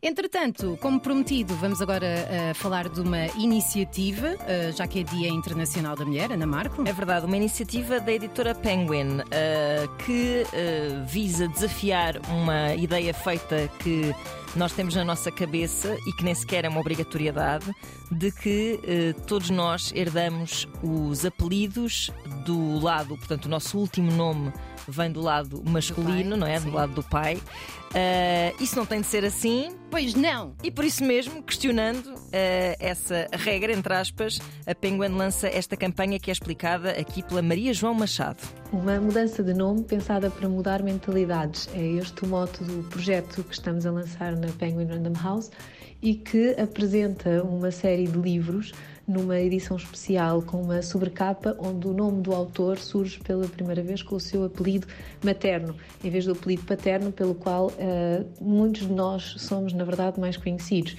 Entretanto, como prometido, vamos agora uh, falar de uma iniciativa, uh, já que é Dia Internacional da Mulher, Ana Marco. É verdade, uma iniciativa da editora Penguin uh, que visa desafiar uma ideia feita que nós temos na nossa cabeça e que nem sequer é uma obrigatoriedade de que todos nós herdamos os apelidos do lado, portanto, o nosso último nome vem do lado masculino, pai, não é? Sim. Do lado do pai. Uh, isso não tem de ser assim. Pois não! E por isso mesmo, questionando uh, essa regra, entre aspas, a Penguin lança esta campanha que é explicada aqui pela Maria João Machado. Uma mudança de nome pensada para mudar mentalidades. É este o moto do projeto que estamos a lançar na Penguin Random House e que apresenta uma série de livros numa edição especial com uma sobrecapa onde o nome do autor surge pela primeira vez com o seu apelido materno, em vez do apelido paterno, pelo qual uh, muitos de nós somos, na verdade, mais conhecidos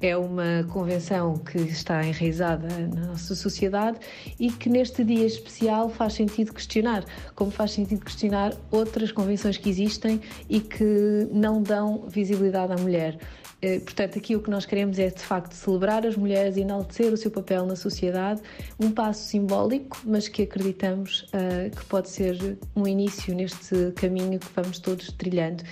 é uma convenção que está enraizada na nossa sociedade e que neste dia especial faz sentido questionar, como faz sentido questionar outras convenções que existem e que não dão visibilidade à mulher. Eh, portanto, aqui o que nós queremos é de facto celebrar as mulheres e enaltecer o seu papel na sociedade, um passo simbólico, mas que acreditamos uh, que pode ser um início neste caminho que vamos todos trilhando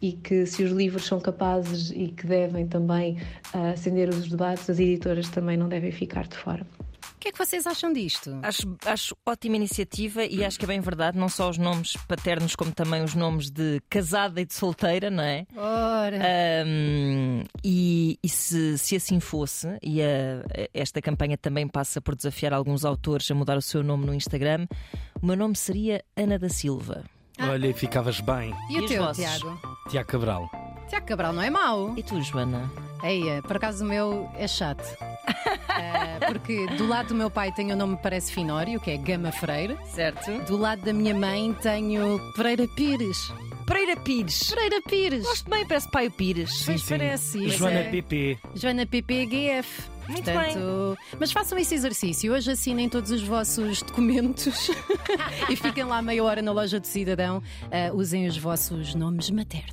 e que se os livros são capazes e que devem também uh, acender os debates, as editoras também não devem ficar de fora. O que é que vocês acham disto? Acho, acho ótima iniciativa e acho que é bem verdade, não só os nomes paternos, como também os nomes de casada e de solteira, não é? Ora! Um, e, e se, se, assim fosse, e a, esta campanha também passa por desafiar alguns autores a mudar o seu nome no Instagram, o meu nome seria Ana da Silva. Ah. Olha, ficavas bem. E, e o teu, Tiago? Tiago Cabral. Tiago Cabral não é mau. E tu, Joana? Eia, por acaso o meu é chato. uh, porque do lado do meu pai tenho o nome que parece Finório, que é Gama Freire. Certo. Do lado da minha mãe tenho Pereira Pires. Pereira Pires. Pereira Pires. Gosto bem, parece Pai Pires. Sim, pois sim. parece. Joana é... PP. Joana PP GF. Muito Portanto, bem. Mas façam esse exercício. Hoje assinem todos os vossos documentos e fiquem lá meia hora na loja do cidadão. Uh, usem os vossos nomes maternos.